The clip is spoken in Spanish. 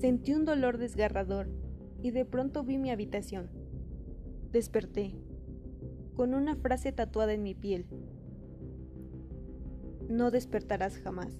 Sentí un dolor desgarrador y de pronto vi mi habitación. Desperté, con una frase tatuada en mi piel. No despertarás jamás.